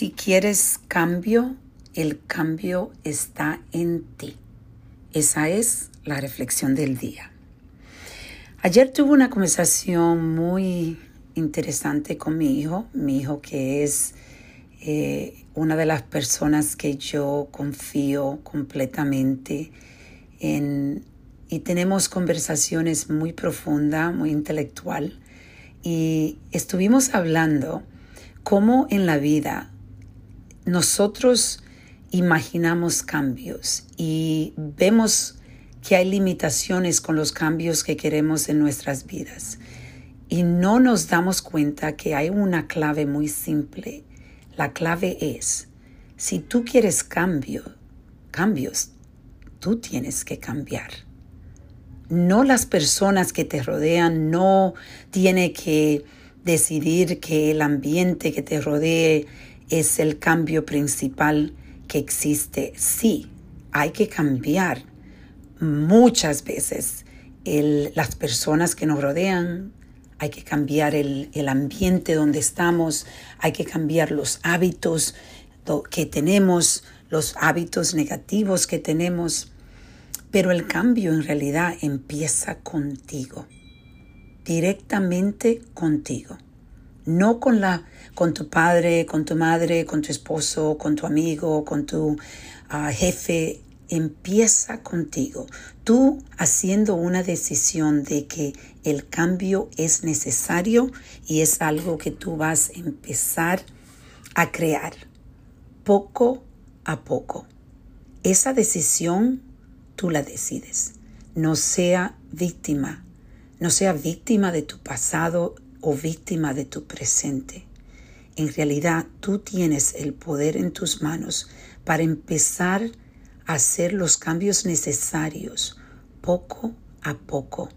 Si quieres cambio, el cambio está en ti. Esa es la reflexión del día. Ayer tuve una conversación muy interesante con mi hijo, mi hijo que es eh, una de las personas que yo confío completamente en y tenemos conversaciones muy profundas, muy intelectual y estuvimos hablando cómo en la vida nosotros imaginamos cambios y vemos que hay limitaciones con los cambios que queremos en nuestras vidas. Y no nos damos cuenta que hay una clave muy simple. La clave es, si tú quieres cambio, cambios, tú tienes que cambiar. No las personas que te rodean, no tiene que decidir que el ambiente que te rodee es el cambio principal que existe. Sí, hay que cambiar muchas veces las personas que nos rodean, hay que cambiar el, el, ambiente donde estamos, hay que cambiar los hábitos que tenemos, los hábitos negativos que tenemos, pero el cambio en realidad empieza contigo directamente contigo, no con la con tu padre, con tu madre, con tu esposo, con tu amigo, con tu ah, jefe, empieza contigo. Tú haciendo una decisión de que el cambio es necesario y es algo que tú vas a empezar a crear poco a poco. Esa decisión tú la decides. No sea víctima no sea víctima de tu pasado o víctima de tu presente. En realidad tú tienes el poder en tus manos para empezar a hacer los cambios necesarios poco a poco.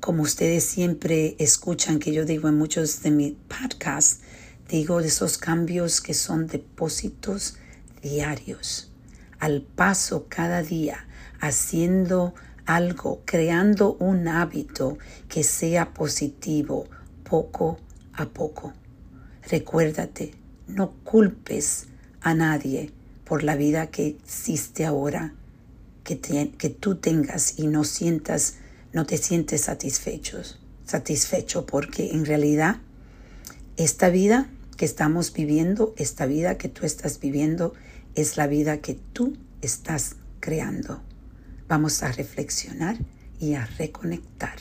Como ustedes siempre escuchan que yo digo en muchos de mis podcasts, digo de esos cambios que son depósitos diarios, al paso cada día, haciendo algo, creando un hábito que sea positivo poco a poco. Recuérdate, no culpes a nadie por la vida que existe ahora, que, que tú tengas y no sientas, no te sientes satisfechos, satisfecho, porque en realidad esta vida que estamos viviendo, esta vida que tú estás viviendo, es la vida que tú estás creando. Vamos a reflexionar y a reconectar.